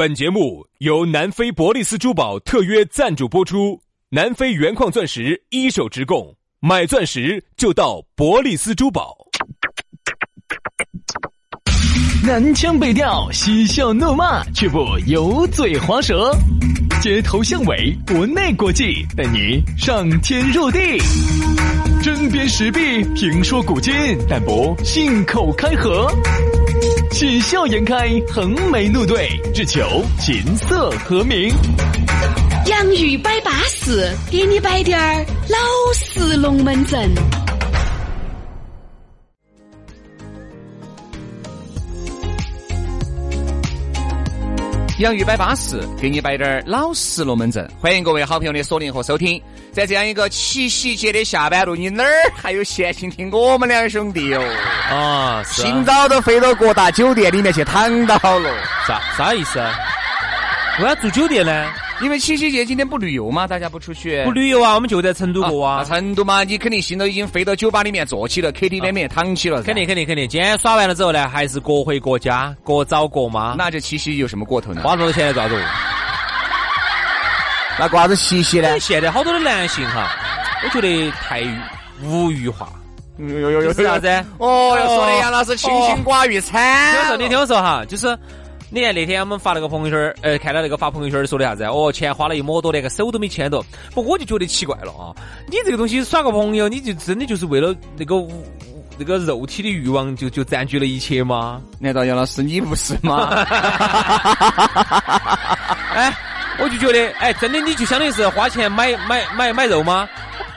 本节目由南非伯利斯珠宝特约赞助播出，南非原矿钻石一手直供，买钻石就到伯利斯珠宝。南腔北调，嬉笑怒骂，却不油嘴滑舌，街头巷尾，国内国际，带你上天入地，针砭时弊，评说古今，但不信口开河，喜笑颜开，横眉怒对，只求琴瑟和鸣。洋芋摆巴士，给你摆点儿老式龙门阵。洋芋摆巴适，给你摆点儿老实龙门阵。欢迎各位好朋友的锁定和收听。在这样一个七夕节的下班路，你哪儿还有闲心听我们两兄弟哟？啊，清早都飞到各大酒店里面去躺到了。啥啥意思？为啥住酒店呢？因为七夕节今天不旅游吗？大家不出去？不旅游啊，我们就在成都过啊。成都嘛，你肯定心都已经飞到酒吧里面坐起了，KTV 里面躺起了。肯定肯定肯定。今天耍完了之后呢，还是各回各家，各找各妈。那这七夕有什么过头呢？花多少钱来抓住？那瓜子七夕呢？现在好多的男性哈，我觉得太无欲化。有有有有是啥子？哦，说的杨老师清心寡欲惨。听我说，你听我说哈，就是。你看那天我们发了个朋友圈呃，看到那个发朋友圈说的啥子？哦，钱花了一抹多，连个手都没牵到。不，我就觉得奇怪了啊！你这个东西耍个朋友，你就真的就是为了那个那个肉体的欲望，就就占据了一切吗？难道杨老师你不是吗？哎，我就觉得，哎，真的你就相当于是花钱买买买买肉吗？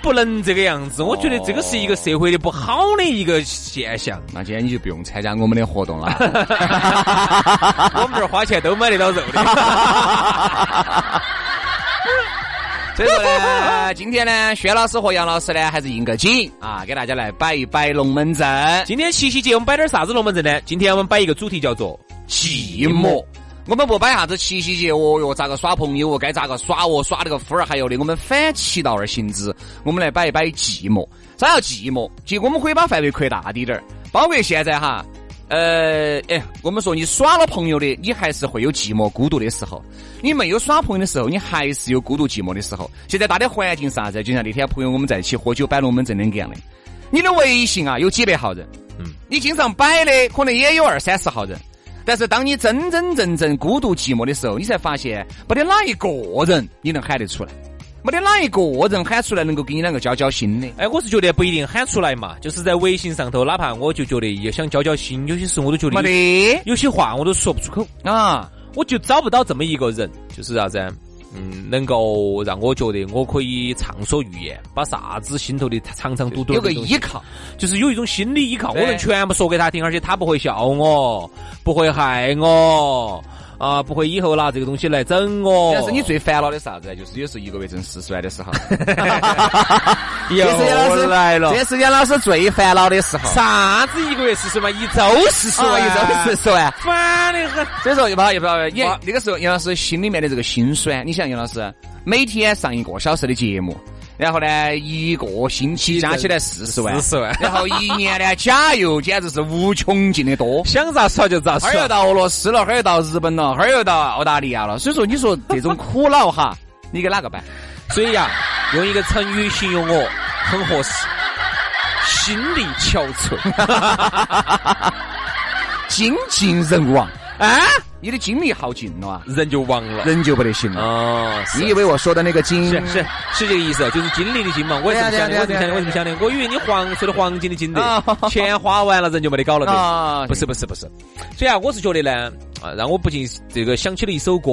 不能这个样子，我觉得这个是一个社会的不好的一个现象。那今天你就不用参加我们的活动了。我们这儿花钱都买得到肉的。所以说呢，今天呢，薛老师和杨老师呢，还是应个景啊，给大家来摆一摆龙门阵。今天七夕节，我们摆点啥子龙门阵呢？今天我们摆一个主题叫做寂寞。我们不摆啥子七夕节哦哟，咋个耍朋友哦，该咋个耍哦，耍那个夫儿还有的，我们反其道而行之，我们来摆一摆寂寞。啥叫寂寞？其实我们可以把范围扩大滴点儿，包括现在哈，呃，哎，我们说你耍了朋友的，你还是会有寂寞孤独的时候；你没有耍朋友的时候，你还是有孤独寂寞的时候。现在大的环境是啥子？就像那天朋友我们在一起喝酒摆龙门阵那个样的，你的微信啊有几百号人，嗯，你经常摆的可能也有二三十号人。但是当你真真正正孤独寂寞的时候，你才发现没得哪一个人你能喊得出来，没得哪一个人喊出来能够给你两个交交心的。哎，我是觉得不一定喊出来嘛，就是在微信上头，哪怕我就觉得也想交交心，有些时候我都觉得没得，有些话我都说不出口啊，我就找不到这么一个人，就是啥子？嗯，能够让我觉得我可以畅所欲言，把啥子心头的长长堵堵有个依靠，就是有一种心理依靠，我能全部说给他听，而且他不会笑我，不会害我。啊，不会以后拿这个东西来整我。但是你最烦恼的啥子？就是有时候一个月挣四十万的时候。又来了，这是杨老师最烦恼的时候。啥子一个月四十万？一周四十万，一周四十万，烦的很。所以说，又不好，又不好。你那个时候，杨老师心里面的这个心酸。你想，杨老师每天上一个小时的节目。然后呢，一个星期加起来四十万，四十万。然后一年呢，加油简直是无穷尽的多，想咋耍就咋耍。哈儿又到俄罗斯了，哈儿又到日本了，哈儿又到澳大利亚了。所以说，你说这种苦恼哈，你给哪个办？所以呀，用一个成语形容我很合适，心力憔悴，精尽人亡。啊！你的精力耗尽了啊，人就亡了，人就不得行了。哦，你以为我说的那个精是是是这个意思，就是精力的精嘛？我也是想的，我是想的，我是想的。我以为你黄说的黄金的金的，钱花完了人就没得搞了的。不是不是不是。所以啊，我是觉得呢，啊，让我不禁这个想起了一首歌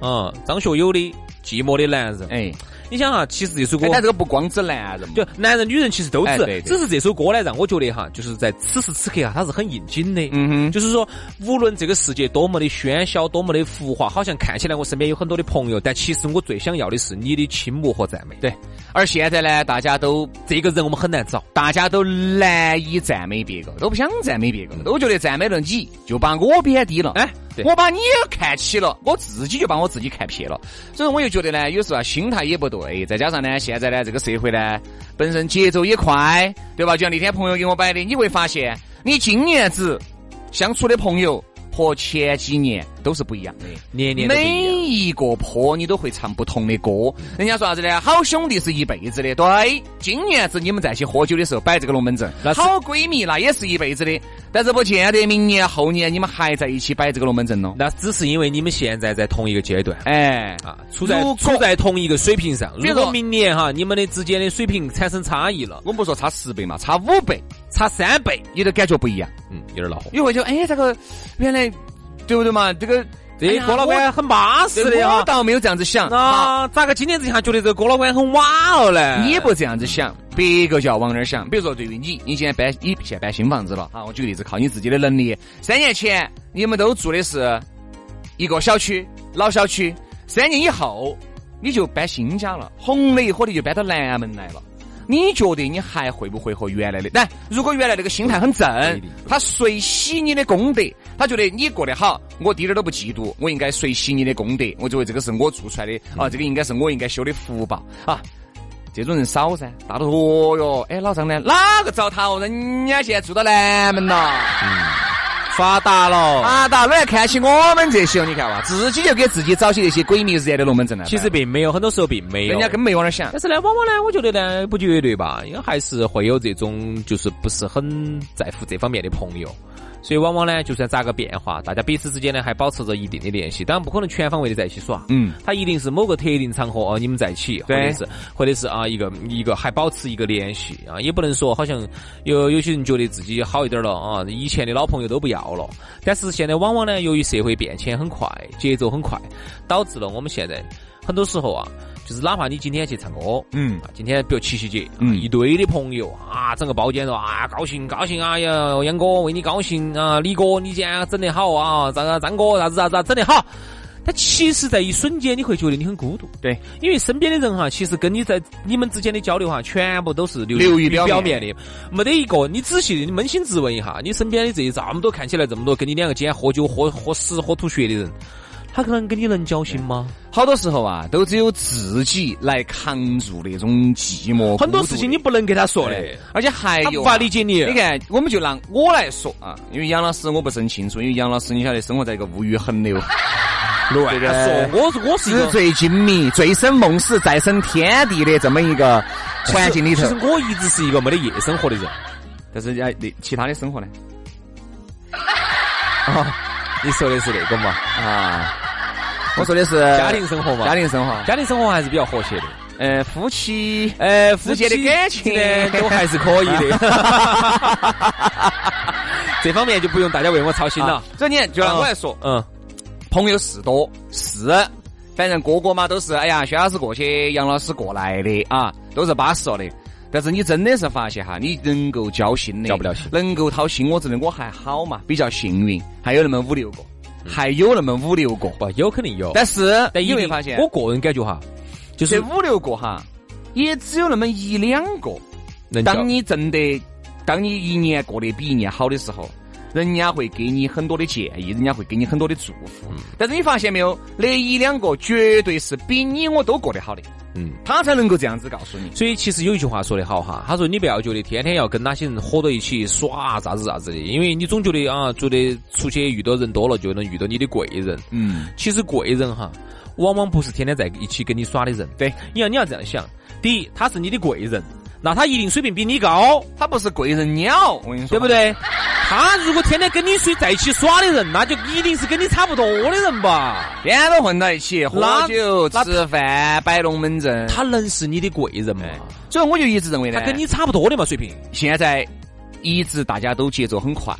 啊，张学友的《寂寞的男人》。哎。你想哈，其实这首歌，但这个不光指男人，就男人女人其实都指，只是这首歌呢，让我觉得哈，就是在此时此刻哈，它是很应景的。嗯哼，就是说，无论这个世界多么的喧嚣，多么的浮华，好像看起来我身边有很多的朋友，但其实我最想要的是你的倾慕和赞美。对，而现在呢，大家都这个人我们很难找，大家都难以赞美别个，都不想赞美别个，都觉得赞美了你就把我贬低了。哎。我把你也看起了，我自己就把我自己看撇了，所以我又觉得呢，有时候心态也不对，再加上呢，现在呢这个社会呢本身节奏也快，对吧？就像那天朋友给我摆的，你会发现，你今年子相处的朋友和前几年都是不一样的，年年每一个坡你都会唱不同的歌。人家说啥子呢？好兄弟是一辈子的，对。今年子你们在一起喝酒的时候摆这个龙门阵，好闺蜜那也是一辈子的，但是不见得明年后年你们还在一起摆这个龙门阵咯。那只是因为你们现在在同一个阶段，哎啊，处在处在同一个水平上。如果明年哈你们的之间的水平产生差异了，我们不说差十倍嘛，差五倍。差三倍，你都感觉不一样，嗯，有点恼火。你会觉得，哎，这个原来对不对嘛？这个这郭老倌很巴适的哈。我倒没有这样子想啊，咋个今年子下觉得这个郭老倌很瓦了嘞？你不这样子想，别个就要往那儿想。比如说，对于你，你现在搬，你现在搬新房子了啊。我举个例子，靠你自己的能力。三年前你们都住的是一个小区，老小区。三年以后你就搬新家了，红的一伙的就搬到南门来了。你觉得你还会不会和原来的？但如果原来那个心态很正，他随喜你的功德，他觉得你过得好，我滴点儿都不嫉妒，我应该随喜你的功德，我觉得这个是我做出来的啊，这个应该是我应该修的福报啊。这种人少噻，大多哦哟，哎，老张呢？哪个找他哦？人家现在住到南门了。发达了，发达了，来看起我们这些，你看哇，自己就给自己找起那些鬼迷日眼的龙门阵了。其实并没有，很多时候并没有，人家根本没往那想。但是呢，往往呢，我觉得呢，不绝对吧，因为还是会有这种就是不是很在乎这方面的朋友。所以往往呢，就算咋个变化，大家彼此之间呢还保持着一定的联系，当然不可能全方位的在一起耍。嗯，他一定是某个特定场合哦，你们在一起，或者是或者是啊一个一个还保持一个联系啊，也不能说好像有有些人觉得自己好一点了啊，以前的老朋友都不要了。但是现在往往呢，由于社会变迁很快，节奏很快，导致了我们现在很多时候啊。就是哪怕你今天去唱歌，嗯，今天比如七夕节，嗯，一堆的朋友啊，整个包间说啊，高兴高兴啊，呀，杨哥为你高兴啊，李哥你今天整得好啊，张张哥啥子啥子整得好。但其实，在一瞬间，你会觉得你很孤独，对，因为身边的人哈，其实跟你在你们之间的交流哈，全部都是流流于表面的，没得一个。你仔细你扪心自问一下，你身边的这这么多看起来这么多跟你两个今天喝酒喝喝死喝吐血的人。他可能跟你能交心吗？好多时候啊，都只有自己来扛住那种寂寞。很多事情你不能给他说的，而且还有无法理解你。你看，我们就拿我来说啊，因为杨老师我不是很清楚，因为杨老师你晓得生活在一个物欲横流。乱说，我我是纸醉金迷、醉生梦死、再生天地的这么一个环境里头。其实我一直是一个没得夜生活的人，但是哎，那其他的生活呢？啊，你说的是那个嘛？啊。我说的是家庭生活嘛，家庭生活，家庭生活还是比较和谐的。呃，夫妻，呃，夫妻的感情呢，都还是可以的。这方面就不用大家为我操心了。这你就让我来说，嗯，朋友是多是，反正个个嘛都是，哎呀，薛老师过去，杨老师过来的啊，都是巴适了的。但是你真的是发现哈，你能够交心的，交不了心，能够掏心窝子的我还好嘛，比较幸运，还有那么五六个。还有那么五六个，不有肯定有，但是但你会发现，我个人感觉哈，就是五六个哈，也只有那么一两个。当你挣得，当你一年过得比一年好的时候，人家会给你很多的建议，人家会给你很多的祝福。但是你发现没有，那一两个绝对是比你我都过得好的。嗯，他才能够这样子告诉你。所以其实有一句话说得好哈，他说你不要觉得天天要跟哪些人合到一起耍啥子啥子的，因为你总觉得啊，觉得出去遇到人多了就能遇到你的贵人。嗯，其实贵人哈，往往不是天天在一起跟你耍的人。对，你要你要这样想，第一，他是你的贵人。那他一定水平比你高，他不是贵人鸟，我跟你说，对不对？他如果天天跟你睡在一起耍的人，那就一定是跟你差不多的人吧？天天都混到一起，喝酒、吃饭、摆龙门阵，他能是你的贵人吗？所以我就一直认为呢，他跟你差不多的嘛水平。现在一直大家都节奏很快。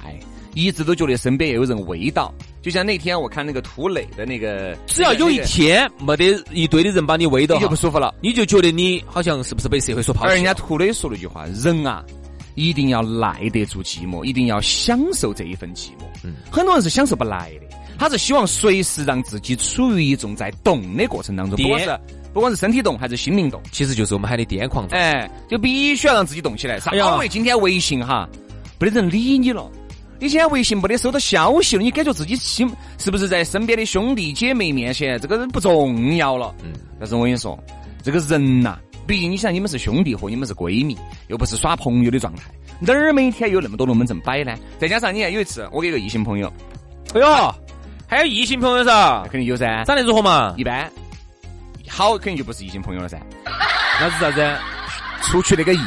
一直都觉得身边有人围导，就像那天我看那个涂磊的那个，只要有一天没得一堆的人把你围到，你就不舒服了，你就觉得你好像是不是被社会所抛弃？而人家涂磊说了一句话：人啊，一定要耐得住寂寞，一定要享受这一份寂寞。嗯，很多人是享受不来的，他是希望随时让自己处于一种在动的过程当中，不管是不管是身体动还是心灵动，其实就是我们喊的癫狂。哎，就必须要让自己动起来。啥？因为今天微信哈，没得人理你了。你现在微信没得收到消息了，你感觉自己心是不是在身边的兄弟姐妹面前，这个人不重要了？嗯。但是我跟你说，这个人呐，毕竟你想，你们是兄弟和你们是闺蜜，又不是耍朋友的状态，哪儿每天有那么多龙门阵摆呢？再加上你看有一次，我给一个异性朋友，哎呦，还有异性朋友噻？肯定有噻。长得如何嘛？一般。好，肯定就不是异性朋友了噻。那是啥子？出去那个异。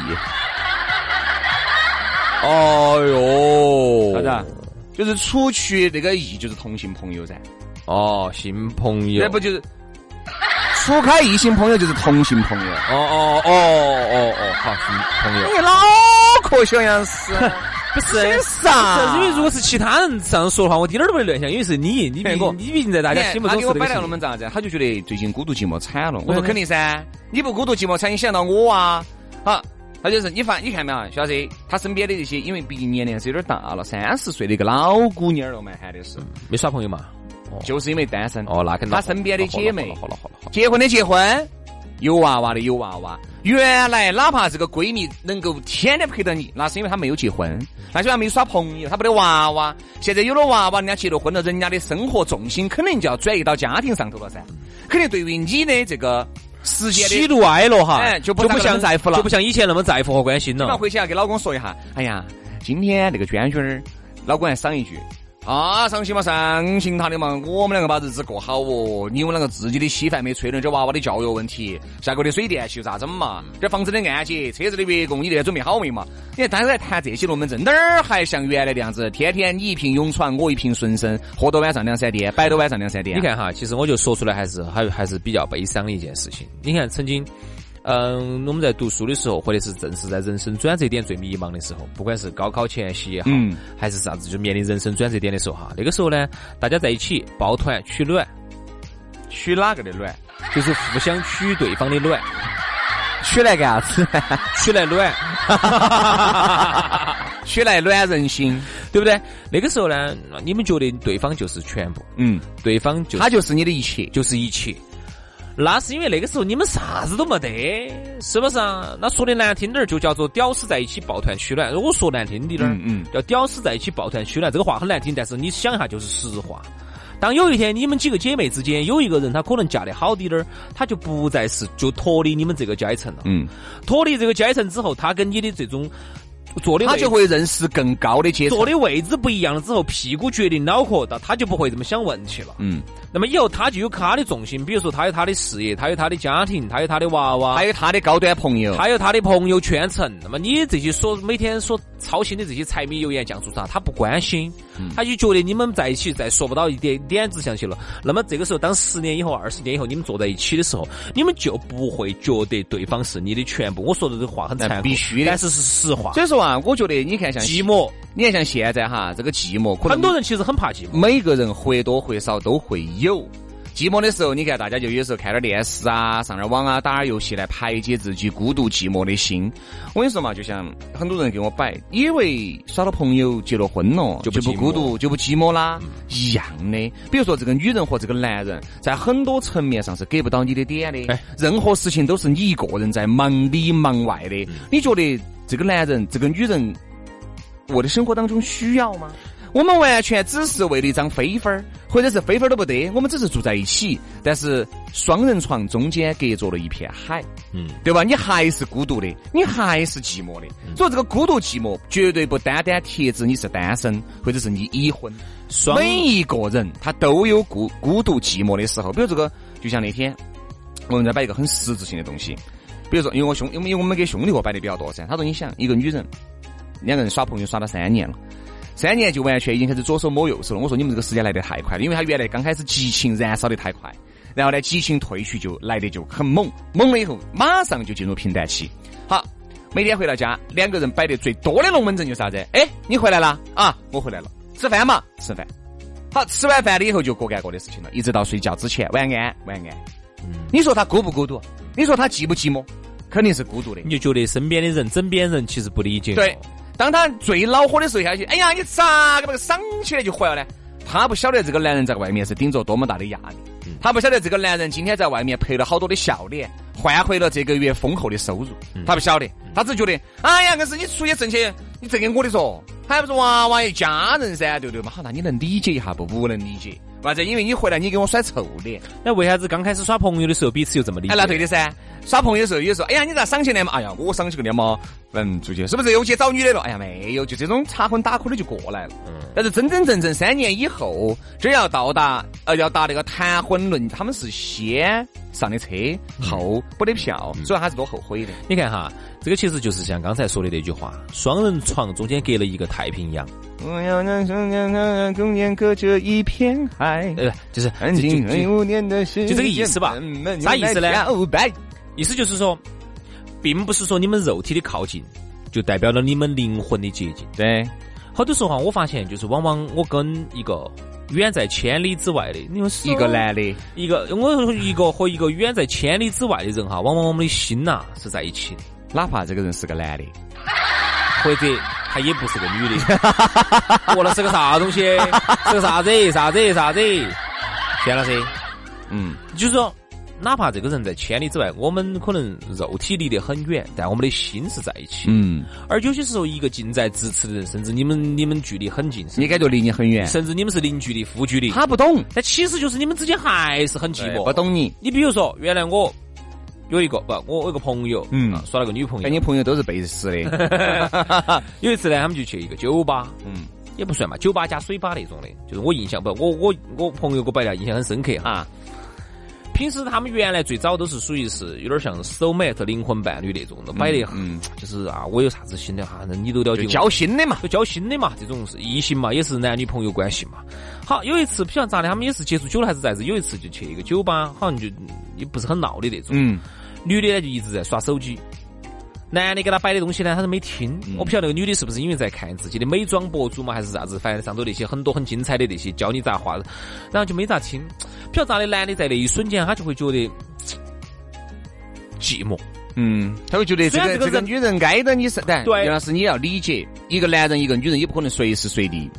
哦哟，啥子？就是除去那个异，就是同性朋友噻。哦，性朋友。那不就是除开异性朋友就是同性朋友？哦哦哦哦哦，好，性朋友。你脑壳小样 是？不是啥？因为如果是其他人这样说的话，我一点儿都不会乱想，因为是你，你毕你毕竟在大家心目中。他给我摆来了，我们咋子？他就觉得最近孤独寂寞惨了。我说肯定噻，你不孤独寂寞惨，你想到我啊？好。他就是你发，你看没有，小子，他身边的这些，因为毕竟年龄是有点大了，三十岁的一个老姑娘了嘛，喊的是没耍朋友嘛，就是因为单身。哦，那肯定。他身边的姐妹，好了好了好了，结婚的结婚，有娃娃的有娃娃。原来哪怕这个闺蜜能够天天陪着你，那是因为她没有结婚，那就还没耍朋友，她没得娃娃。现在有了娃娃，人家结了婚了，人家的生活重心肯定就要转移到家庭上头了噻，肯定对于你的这个。时间喜怒哀乐哈，就不像在乎了，就不像以前那么在乎和关心了。回去要给老公说一下，哎呀，今天那个娟娟儿，老公还赏一句。啊，伤心嘛，伤心他的嘛，我们两个把日子过好哦。你们两个自己的稀饭没吹了，这娃娃的教育问题，下个月的水电气咋整嘛？这房子的按揭，车子的月供，你这准备好没嘛？你看，当时在谈这些龙门阵，哪儿还像原来的样子？天天你一瓶永传，我一瓶顺生，喝到晚上两三点，摆到晚上两三点。你看哈，其实我就说出来，还是还还是比较悲伤的一件事情。你看，曾经。嗯，我们在读书的时候，或者是正是在人生转折点最迷茫的时候，不管是高考前夕也好，还是啥子，就面临人生转折点的时候哈，那个时候呢，大家在一起抱团取暖，取哪个的暖？就是互相取对方的暖，取来干啥子？取来暖，取来暖人心，对不对？那个时候呢，你们觉得对方就是全部，嗯，对方就他就是你的一切，就是一切。那是因为那个时候你们啥子都没得，是不是啊？那说的难听点儿，就叫做屌丝在一起抱团取暖。如果说难听点儿，嗯，叫屌丝在一起抱团取暖，这个话很难听，但是你想一下就是实话。当有一天你们几个姐妹之间有一个人，他可能嫁得好滴点儿，他就不再是就脱离你们这个阶层了。嗯，脱离这个阶层之后，他跟你的这种。坐的他就会认识更高的阶层。坐的位置不一样了之后，屁股决定脑壳，那他就不会这么想问题了。嗯。那么以后他就有他的重心，比如说他有他的事业，他有他的家庭，他有他的娃娃，还有他的高端朋友，他有他的朋友圈层。那么你这些所每天所操心的这些柴米油盐酱醋茶，他不关心，他就觉得你们在一起再说不到一点点子上去了。那么这个时候，当十年以后、二十年以后，你们坐在一起的时候，你们就不会觉得对方是你的全部。我说的这个话很残酷，必须，但是是实话。所以说啊，我觉得你看。像寂寞，你看像现在哈，这个寂寞，很多人其实很怕寂寞。每个人或多或少都会有寂寞的时候。你看，大家就有时候看点电视啊，上点网啊，打点游戏来排解自己孤独寂寞的心。我跟你说嘛，就像很多人给我摆，以为耍了朋友结了婚了就不孤独就不寂寞啦，一样的。比如说这个女人和这个男人，在很多层面上是给不到你的点的。任何事情都是你一个人在忙里忙外的。你觉得这个男人，这个女人？我的生活当中需要吗？我们完全只是为了一张飞分儿，或者是飞分儿都不得，我们只是住在一起，但是双人床中间隔着了一片海，嗯，对吧？你还是孤独的，你还是寂寞的。所以这个孤独寂寞绝对不单单贴指你是单身，或者是你已婚。每一个人他都有孤孤独寂寞的时候。比如这个，就像那天我们在摆一个很实质性的东西，比如说，因为我兄，因为我们给兄弟伙摆的比较多噻。他说，你想一个女人。两个人耍朋友耍了三年了，三年就完全已经开始左手摸右手了。我说你们这个时间来得太快了，因为他原来刚开始激情燃烧的太快，然后呢激情褪去就来的就很猛，猛了以后马上就进入平淡期。好，每天回到家，两个人摆的最多的龙门阵就是啥子？哎，你回来了啊？我回来了，吃饭嘛？吃饭。好，吃完饭了以后就各干各的事情了，一直到睡觉之前，晚安，晚安。嗯，你说他孤不孤独？你说他寂不寂寞？肯定是孤独的。你就觉得身边的人、枕边人其实不理解。对。当他最恼火的时候下去，哎呀，你咋个把个赏起来就坏了呢？他不晓得这个男人在外面是顶着多么大的压力，他不晓得这个男人今天在外面赔了好多的笑脸，换回了这个月丰厚的收入。他不晓得，他只觉得，哎呀，硬是你出去挣钱，你挣给我的说，还不是娃娃一家人噻，对不对嘛？好，那你能理解一下不？不能理解，为啥子？因为你回来你给我甩臭脸。那为啥子刚开始耍朋友的时候彼此又这么理解？那对的噻。耍朋友的时候，有时候，哎呀，你咋赏起来嘛？哎呀，我赏起个脸嘛，嗯，出去是不是又去找女的了？哎呀，没有，就这种插荤打苦的就过来了。嗯。但是真真正正三年以后，只要到达呃要达那个谈婚论，他们是先上的车，后补的票，所以还是多后悔的。你看哈，这个其实就是像刚才说的那句话：双人床中间隔了一个太平洋。我要让中间中间隔着一片海。呃，就是安静五年的，就这个意思吧？啥意思呢？意思就是说，并不是说你们肉体的靠近，就代表了你们灵魂的接近。对，好多时候哈，我发现就是往往我跟一个远在千里之外的，你们是一个男的，一个我一个和一个远在千里之外的人哈，往往我们的心呐是在一起的，哪怕这个人是个男的，或者他也不是个女的，哦，那是个啥东西？是个啥子？啥子？啥子？田老师，嗯，就是说。哪怕这个人在千里之外，我们可能肉体离得很远，但我们的心是在一起。嗯，而有些时候，一个近在咫尺的人，甚至你们你们距离很近，你感觉离你很远，甚至你们是零距离、负距离，他不懂，但其实就是你们之间还是很寂寞，不懂你。你比如说，原来我有一个不，我有个朋友，嗯，耍了个女朋友，你朋友都是背时的。有一次呢，他们就去一个酒吧，嗯，也不算嘛，酒吧加水吧那种的，就是我印象不，我我我朋友给我摆的印象很深刻哈。平时他们原来最早都是属于是有点像 soul mate 灵魂伴侣那种都，摆的嗯，就是啊，我有啥子新的哈，那你都了解。交心的嘛，就交心的嘛，这种是异性嘛，也是男女朋友关系嘛。好，有一次不晓得咋的，他们也是接触久了还是咋子，有一次就去一个酒吧，好像就也不是很闹的那种。嗯。女的呢就一直在耍手机。男的给他摆的东西呢，他都没听。我不晓得那个女的是不是因为在看自己的美妆博主嘛，还是啥子？反正上头那些很多很精彩的那些教你咋画，然后就没咋听。不晓得咋的，男的在那一瞬间他就会觉得寂寞。嗯，他会觉得这个这个女人挨着你是，对，杨老师你要理解，一个男人一个女人也不可能随时随地。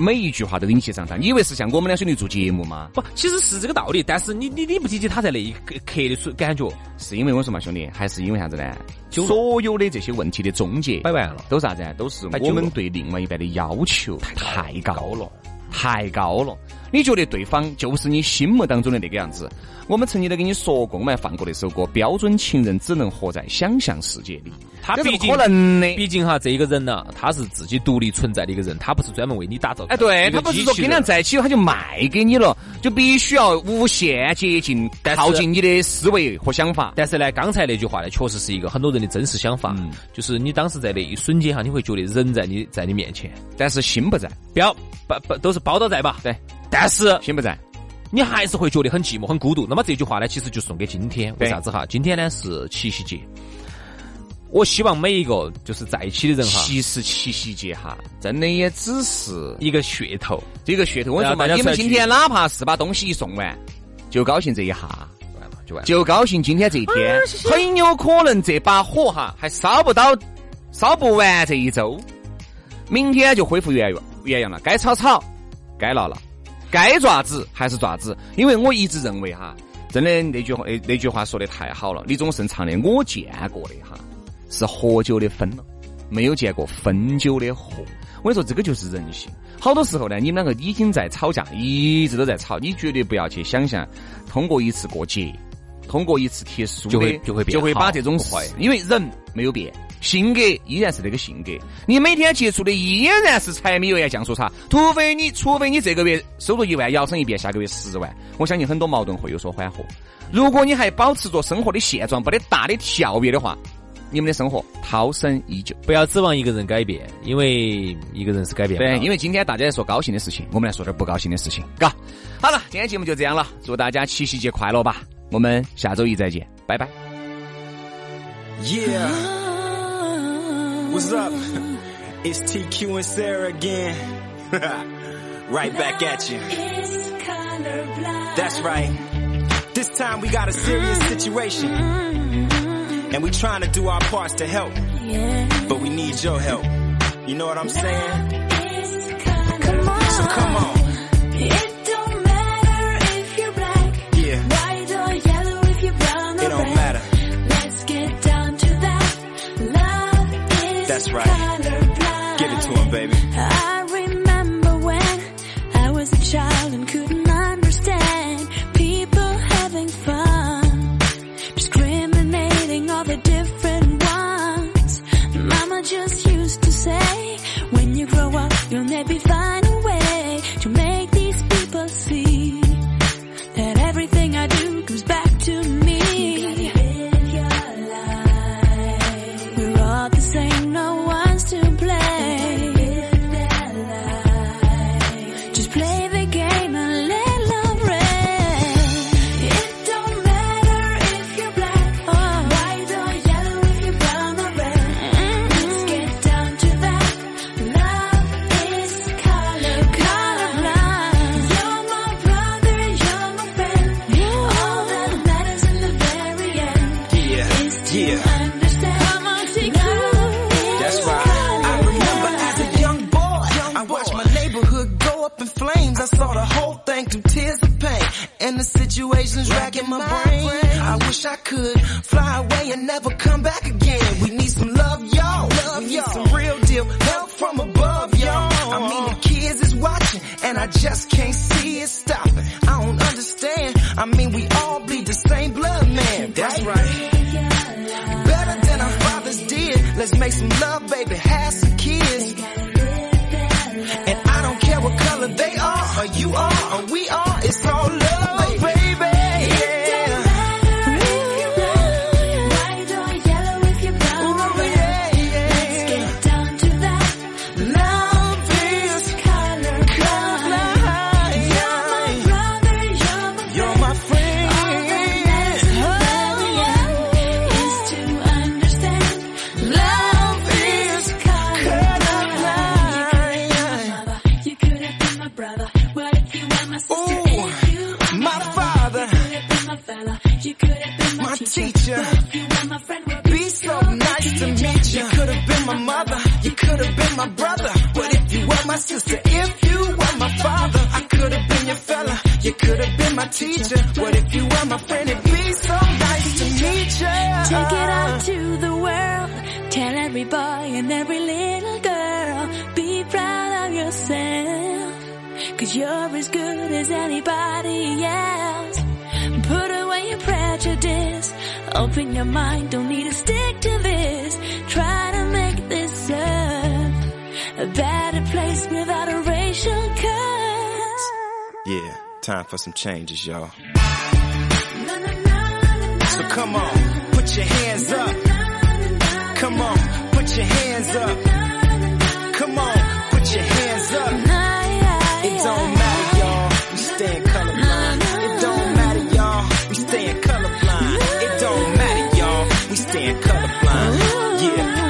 每一句话都给你写上当，你以为是像我们两兄弟做节目吗？不，其实是这个道理。但是你你你不理解他在那一刻的感觉，是因为我说嘛，兄弟，还是因为啥子呢？所有的这些问题的终结摆完了，都啥子？都是我们对另外一半的要求太高了，太高了。你觉得对方就是你心目当中的那个样子？我们曾经都跟你说过，我们还放过那首歌《标准情人只能活在想象世界里》。他毕竟，毕竟哈，这一个人呢，他是自己独立存在的一个人，他不是专门为你打造。哎，对他不是说跟人在一起他就卖给你了，就必须要无限接近、靠近你的思维和想法。但是呢，刚才那句话呢，确实是一个很多人的真实想法，就是你当时在那一瞬间哈，你会觉得人在你在你面前，但是心不在，表不不都是包到在吧？对，但是心不在。你还是会觉得很寂寞、很孤独。那么这句话呢，其实就送给今天。为啥子哈？今天呢是七夕节。我希望每一个就是在一起的人哈，其实七夕节哈，真的也只是一个噱头，这个噱头。我说嘛，你们今天哪怕是把东西一送完，就高兴这一下，就高兴今天这一天，很有可能这把火哈还烧不到，烧不完这一周，明天就恢复原原原样了。该吵吵，该闹闹。该爪子还是爪子，因为我一直认为哈，真的那句话，那那句话说的太好了。李宗盛唱的《我见过的哈》，是喝酒的分了，没有见过分酒的喝。我跟你说，这个就是人性。好多时候呢，你们两个已经在吵架，一直都在吵，你绝对不要去想象，通过一次过节，通过一次贴书就会就会就会把这种坏，因为人没有变。性格依然是那个性格，你每天接触的依然是柴米油盐酱醋茶，除非你，除非你这个月收入一万，摇身一变下个月十万，我相信很多矛盾会有所缓和。如果你还保持着生活的现状，不得大的跳跃的话，你们的生活涛声依旧。不要指望一个人改变，因为一个人是改变不了。对，因为今天大家在说高兴的事情，我们来说点不高兴的事情，嘎。好了，今天节目就这样了，祝大家七夕节快乐吧！我们下周一再见，拜拜。Yeah。What's up? It's TQ and Sarah again. right back at you. That's right. This time we got a serious situation. And we trying to do our parts to help. But we need your help. You know what I'm saying? So come on. That's right. Give it to him, baby. Just can't see it stopping. I don't understand. I mean, we all bleed the same blood, man. That's right. Better than our fathers did. Let's make some love, baby. Have some kids. And I don't care what color they are, or you are, or we are. It's all love, you. Could have been my mother. You could have been my brother. But if you were my sister? If you were my father, I could have been your fella. You could have been my teacher. What if you were my friend? It'd be so nice to meet you. Take it out to the world. Tell every boy and every little girl. Be proud of yourself. Cause you're as good as anybody else. Put away your prejudice. Open your mind. Don't need to stick to this. time for some changes, y'all. So come on, put your hands up. Come on, put your hands up. Come on, put your hands up. It don't matter, y'all. We staying colorblind. It don't matter, y'all. We staying colorblind. It don't matter, y'all. We staying colorblind. Yeah.